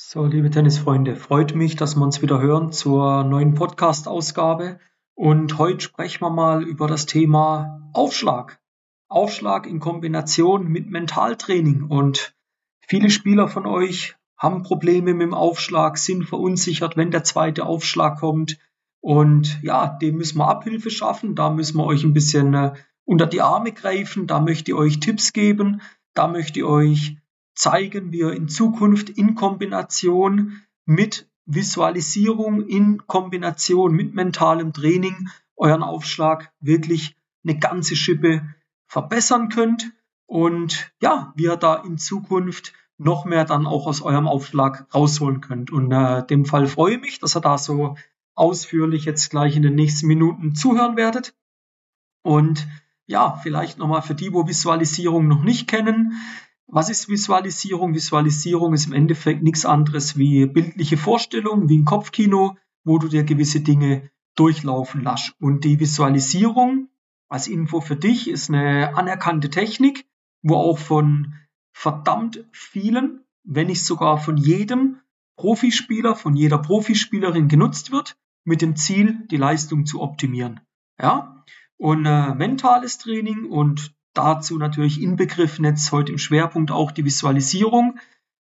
So, liebe Tennisfreunde, freut mich, dass wir uns wieder hören zur neuen Podcast-Ausgabe. Und heute sprechen wir mal über das Thema Aufschlag. Aufschlag in Kombination mit Mentaltraining. Und viele Spieler von euch haben Probleme mit dem Aufschlag, sind verunsichert, wenn der zweite Aufschlag kommt. Und ja, dem müssen wir Abhilfe schaffen. Da müssen wir euch ein bisschen äh, unter die Arme greifen. Da möchte ich euch Tipps geben. Da möchte ich euch zeigen, wie ihr in Zukunft in Kombination mit Visualisierung, in Kombination mit mentalem Training euren Aufschlag wirklich eine ganze Schippe verbessern könnt und ja, wie ihr da in Zukunft noch mehr dann auch aus eurem Aufschlag rausholen könnt. Und äh, dem Fall freue ich mich, dass ihr da so ausführlich jetzt gleich in den nächsten Minuten zuhören werdet. Und ja, vielleicht nochmal für die, wo Visualisierung noch nicht kennen. Was ist Visualisierung? Visualisierung ist im Endeffekt nichts anderes wie bildliche Vorstellung, wie ein Kopfkino, wo du dir gewisse Dinge durchlaufen lässt. Und die Visualisierung als Info für dich ist eine anerkannte Technik, wo auch von verdammt vielen, wenn nicht sogar von jedem Profispieler, von jeder Profispielerin genutzt wird, mit dem Ziel, die Leistung zu optimieren. Ja? Und äh, mentales Training und Dazu natürlich inbegriffen jetzt heute im Schwerpunkt auch die Visualisierung.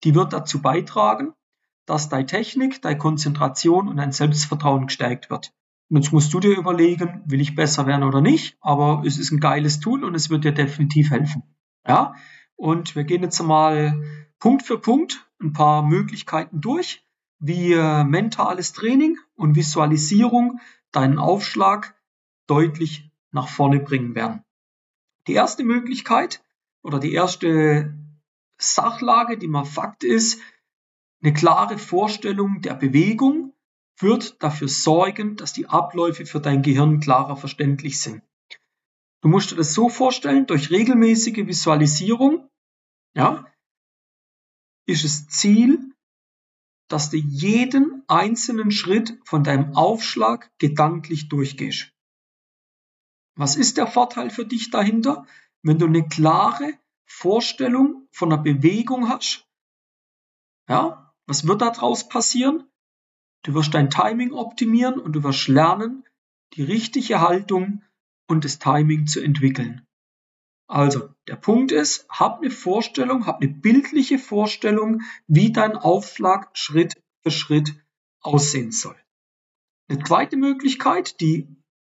Die wird dazu beitragen, dass deine Technik, deine Konzentration und dein Selbstvertrauen gestärkt wird. Und jetzt musst du dir überlegen, will ich besser werden oder nicht, aber es ist ein geiles Tool und es wird dir definitiv helfen. Ja? Und wir gehen jetzt mal Punkt für Punkt ein paar Möglichkeiten durch, wie mentales Training und Visualisierung deinen Aufschlag deutlich nach vorne bringen werden. Die erste Möglichkeit oder die erste Sachlage, die mal Fakt ist, eine klare Vorstellung der Bewegung wird dafür sorgen, dass die Abläufe für dein Gehirn klarer verständlich sind. Du musst dir das so vorstellen, durch regelmäßige Visualisierung, ja, ist es Ziel, dass du jeden einzelnen Schritt von deinem Aufschlag gedanklich durchgehst. Was ist der Vorteil für dich dahinter? Wenn du eine klare Vorstellung von der Bewegung hast, ja, was wird daraus passieren? Du wirst dein Timing optimieren und du wirst lernen, die richtige Haltung und das Timing zu entwickeln. Also, der Punkt ist, hab eine Vorstellung, hab eine bildliche Vorstellung, wie dein Aufschlag Schritt für Schritt aussehen soll. Eine zweite Möglichkeit, die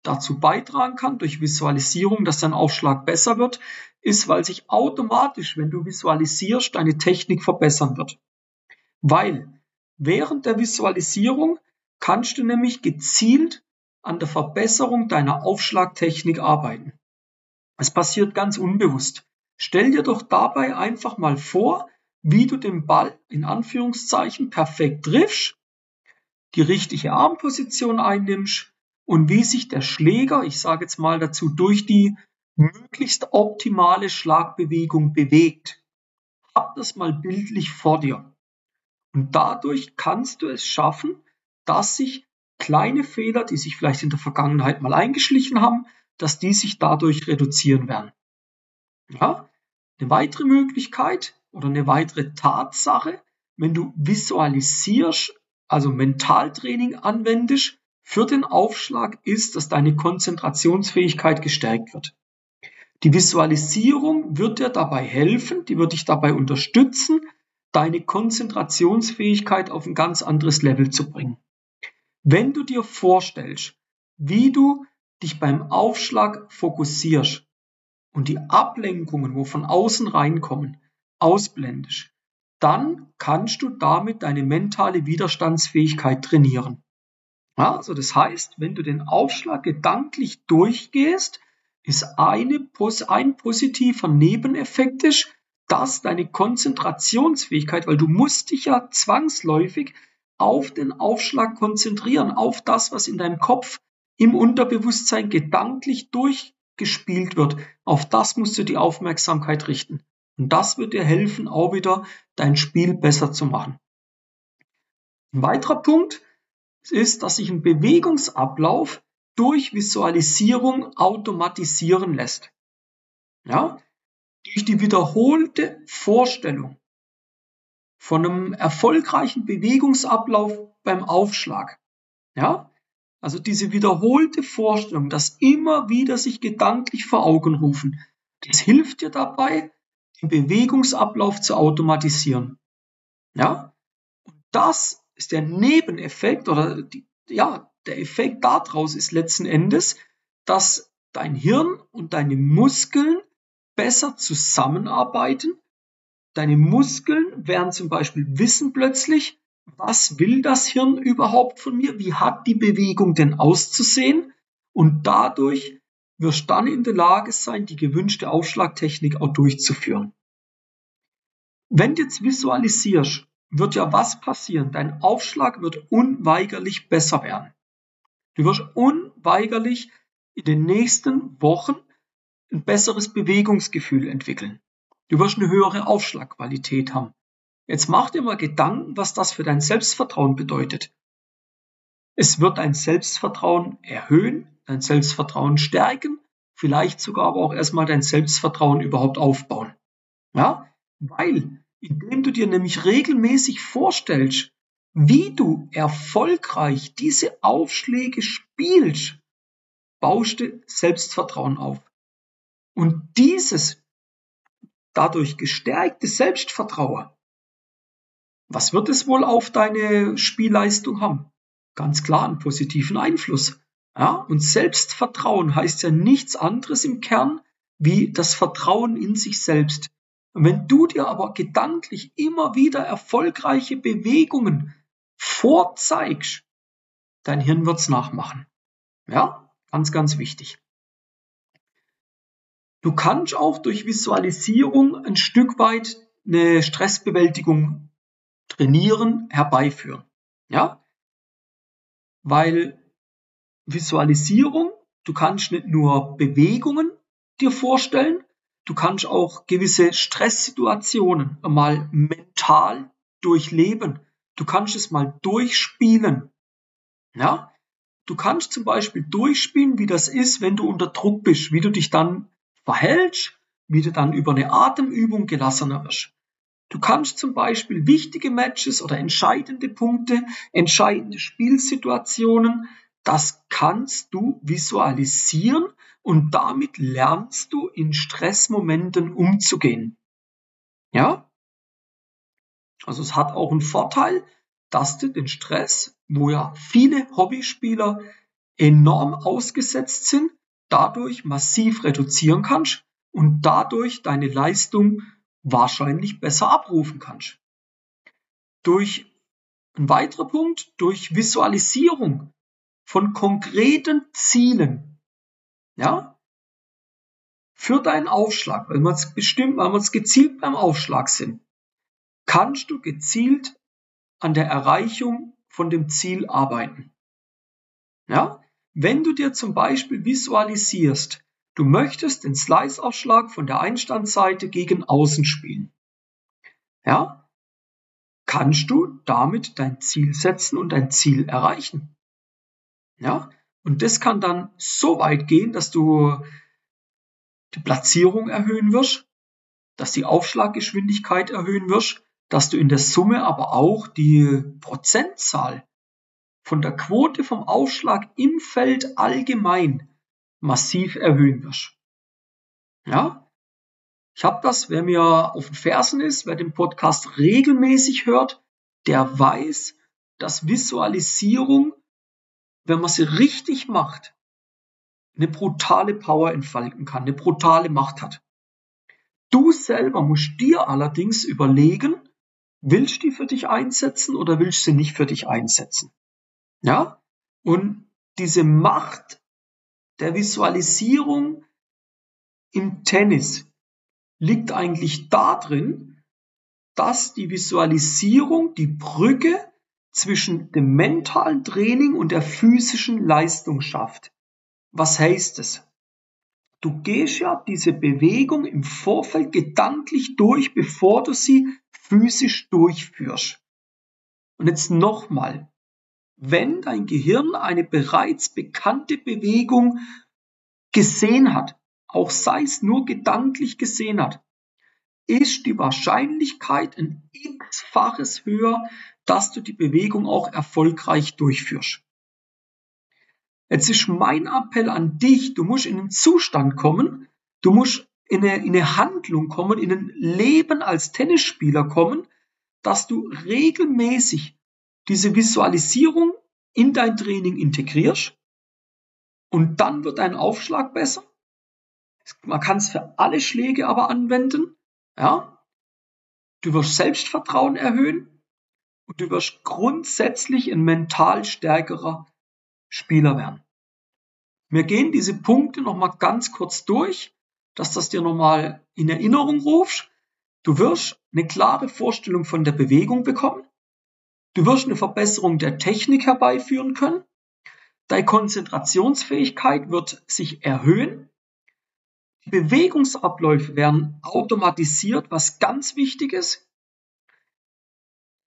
dazu beitragen kann durch Visualisierung, dass dein Aufschlag besser wird, ist, weil sich automatisch, wenn du visualisierst, deine Technik verbessern wird. Weil während der Visualisierung kannst du nämlich gezielt an der Verbesserung deiner Aufschlagtechnik arbeiten. Es passiert ganz unbewusst. Stell dir doch dabei einfach mal vor, wie du den Ball in Anführungszeichen perfekt triffst, die richtige Armposition einnimmst, und wie sich der Schläger, ich sage jetzt mal dazu, durch die möglichst optimale Schlagbewegung bewegt. Hab das mal bildlich vor dir. Und dadurch kannst du es schaffen, dass sich kleine Fehler, die sich vielleicht in der Vergangenheit mal eingeschlichen haben, dass die sich dadurch reduzieren werden. Ja? Eine weitere Möglichkeit oder eine weitere Tatsache, wenn du visualisierst, also Mentaltraining anwendest, für den Aufschlag ist, dass deine Konzentrationsfähigkeit gestärkt wird. Die Visualisierung wird dir dabei helfen, die wird dich dabei unterstützen, deine Konzentrationsfähigkeit auf ein ganz anderes Level zu bringen. Wenn du dir vorstellst, wie du dich beim Aufschlag fokussierst und die Ablenkungen, wo von außen reinkommen, ausblendest, dann kannst du damit deine mentale Widerstandsfähigkeit trainieren. Ja, also das heißt, wenn du den Aufschlag gedanklich durchgehst, ist eine, ein positiver Nebeneffekt dass deine Konzentrationsfähigkeit, weil du musst dich ja zwangsläufig auf den Aufschlag konzentrieren, auf das, was in deinem Kopf im Unterbewusstsein gedanklich durchgespielt wird. Auf das musst du die Aufmerksamkeit richten. Und das wird dir helfen, auch wieder dein Spiel besser zu machen. Ein weiterer Punkt, ist, dass sich ein Bewegungsablauf durch Visualisierung automatisieren lässt. Ja? Durch die wiederholte Vorstellung von einem erfolgreichen Bewegungsablauf beim Aufschlag. Ja? Also diese wiederholte Vorstellung, das immer wieder sich gedanklich vor Augen rufen, das hilft dir dabei, den Bewegungsablauf zu automatisieren. Ja? Und das ist der Nebeneffekt oder die, ja, der Effekt daraus ist letzten Endes, dass dein Hirn und deine Muskeln besser zusammenarbeiten. Deine Muskeln werden zum Beispiel wissen plötzlich, was will das Hirn überhaupt von mir? Wie hat die Bewegung denn auszusehen? Und dadurch wirst du dann in der Lage sein, die gewünschte Aufschlagtechnik auch durchzuführen. Wenn du jetzt visualisierst, wird ja was passieren? Dein Aufschlag wird unweigerlich besser werden. Du wirst unweigerlich in den nächsten Wochen ein besseres Bewegungsgefühl entwickeln. Du wirst eine höhere Aufschlagqualität haben. Jetzt mach dir mal Gedanken, was das für dein Selbstvertrauen bedeutet. Es wird dein Selbstvertrauen erhöhen, dein Selbstvertrauen stärken, vielleicht sogar aber auch erstmal dein Selbstvertrauen überhaupt aufbauen. Ja, weil indem du dir nämlich regelmäßig vorstellst, wie du erfolgreich diese Aufschläge spielst, baust du Selbstvertrauen auf. Und dieses dadurch gestärkte Selbstvertrauen, was wird es wohl auf deine Spielleistung haben? Ganz klar einen positiven Einfluss. Ja, und Selbstvertrauen heißt ja nichts anderes im Kern wie das Vertrauen in sich selbst. Und wenn du dir aber gedanklich immer wieder erfolgreiche Bewegungen vorzeigst, dein Hirn wird's nachmachen. Ja, ganz, ganz wichtig. Du kannst auch durch Visualisierung ein Stück weit eine Stressbewältigung trainieren, herbeiführen. Ja, weil Visualisierung, du kannst nicht nur Bewegungen dir vorstellen, du kannst auch gewisse Stresssituationen mal mental durchleben. Du kannst es mal durchspielen. Ja? Du kannst zum Beispiel durchspielen, wie das ist, wenn du unter Druck bist, wie du dich dann verhältst, wie du dann über eine Atemübung gelassener wirst. Du kannst zum Beispiel wichtige Matches oder entscheidende Punkte, entscheidende Spielsituationen das kannst du visualisieren und damit lernst du in Stressmomenten umzugehen. Ja? Also es hat auch einen Vorteil, dass du den Stress, wo ja viele Hobbyspieler enorm ausgesetzt sind, dadurch massiv reduzieren kannst und dadurch deine Leistung wahrscheinlich besser abrufen kannst. Durch ein weiterer Punkt, durch Visualisierung von konkreten Zielen, ja, für deinen Aufschlag, weil man es bestimmt, weil man es gezielt beim Aufschlag sind, kannst du gezielt an der Erreichung von dem Ziel arbeiten. Ja, wenn du dir zum Beispiel visualisierst, du möchtest den Slice-Aufschlag von der Einstandseite gegen außen spielen. Ja, kannst du damit dein Ziel setzen und dein Ziel erreichen. Ja? Und das kann dann so weit gehen, dass du die Platzierung erhöhen wirst, dass die Aufschlaggeschwindigkeit erhöhen wirst, dass du in der Summe aber auch die Prozentzahl von der Quote vom Aufschlag im Feld allgemein massiv erhöhen wirst. Ja? Ich habe das, wer mir auf den Fersen ist, wer den Podcast regelmäßig hört, der weiß, dass Visualisierung wenn man sie richtig macht, eine brutale Power entfalten kann, eine brutale Macht hat. Du selber musst dir allerdings überlegen, willst du die für dich einsetzen oder willst du sie nicht für dich einsetzen? Ja? Und diese Macht der Visualisierung im Tennis liegt eigentlich darin, dass die Visualisierung die Brücke zwischen dem mentalen Training und der physischen Leistung schafft. Was heißt es? Du gehst ja diese Bewegung im Vorfeld gedanklich durch, bevor du sie physisch durchführst. Und jetzt nochmal, wenn dein Gehirn eine bereits bekannte Bewegung gesehen hat, auch sei es nur gedanklich gesehen hat, ist die Wahrscheinlichkeit ein x-faches höher, dass du die Bewegung auch erfolgreich durchführst. Jetzt ist mein Appell an dich, du musst in einen Zustand kommen, du musst in eine, in eine Handlung kommen, in ein Leben als Tennisspieler kommen, dass du regelmäßig diese Visualisierung in dein Training integrierst und dann wird dein Aufschlag besser. Man kann es für alle Schläge aber anwenden. Ja? Du wirst Selbstvertrauen erhöhen und du wirst grundsätzlich ein mental stärkerer Spieler werden. Wir gehen diese Punkte nochmal ganz kurz durch, dass das dir nochmal in Erinnerung rufst. Du wirst eine klare Vorstellung von der Bewegung bekommen. Du wirst eine Verbesserung der Technik herbeiführen können. Deine Konzentrationsfähigkeit wird sich erhöhen. Die Bewegungsabläufe werden automatisiert, was ganz wichtig ist.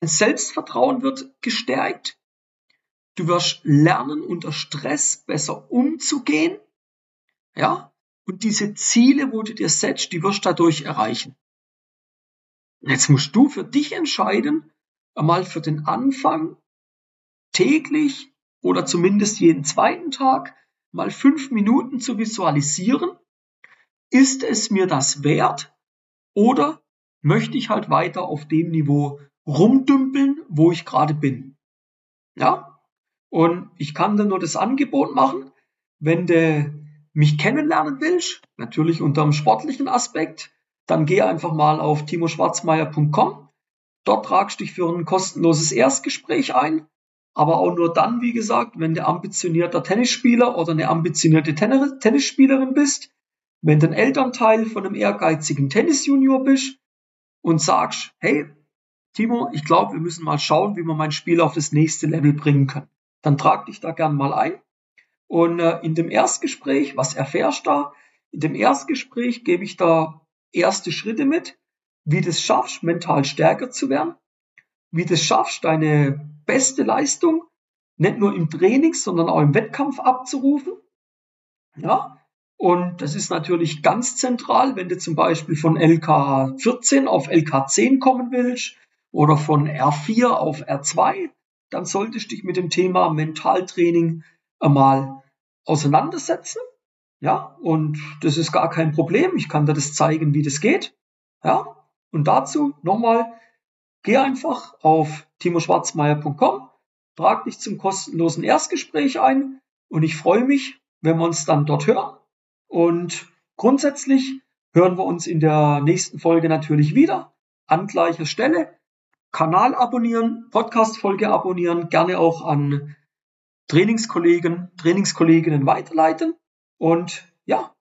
Selbstvertrauen wird gestärkt. Du wirst lernen, unter Stress besser umzugehen. Ja? Und diese Ziele, wo du dir setzt, die wirst du dadurch erreichen. Und jetzt musst du für dich entscheiden, einmal für den Anfang täglich oder zumindest jeden zweiten Tag mal fünf Minuten zu visualisieren. Ist es mir das wert? Oder möchte ich halt weiter auf dem Niveau rumdümpeln, wo ich gerade bin? Ja? Und ich kann dir nur das Angebot machen, wenn du mich kennenlernen willst, natürlich unter dem sportlichen Aspekt, dann geh einfach mal auf timoschwarzmeier.com. Dort tragst du dich für ein kostenloses Erstgespräch ein, aber auch nur dann, wie gesagt, wenn du ambitionierter Tennisspieler oder eine ambitionierte Tennisspielerin bist, wenn du ein Elternteil von einem ehrgeizigen Tennisjunior bist und sagst, hey, Timo, ich glaube, wir müssen mal schauen, wie wir mein Spiel auf das nächste Level bringen können dann trag dich da gern mal ein. Und äh, in dem Erstgespräch, was erfährst du da? In dem Erstgespräch gebe ich da erste Schritte mit, wie du es schaffst, mental stärker zu werden, wie du es schaffst, deine beste Leistung nicht nur im Training, sondern auch im Wettkampf abzurufen. Ja, und das ist natürlich ganz zentral, wenn du zum Beispiel von LK 14 auf LK 10 kommen willst oder von R4 auf R2 dann solltest du dich mit dem Thema Mentaltraining einmal auseinandersetzen. Ja, und das ist gar kein Problem. Ich kann dir das zeigen, wie das geht. Ja, und dazu nochmal, geh einfach auf timoschwarzmeier.com, trag dich zum kostenlosen Erstgespräch ein und ich freue mich, wenn wir uns dann dort hören. Und grundsätzlich hören wir uns in der nächsten Folge natürlich wieder an gleicher Stelle. Kanal abonnieren, Podcast-Folge abonnieren, gerne auch an Trainingskollegen, Trainingskolleginnen weiterleiten. Und ja,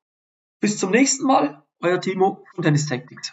bis zum nächsten Mal, euer Timo von Tennis Tactics.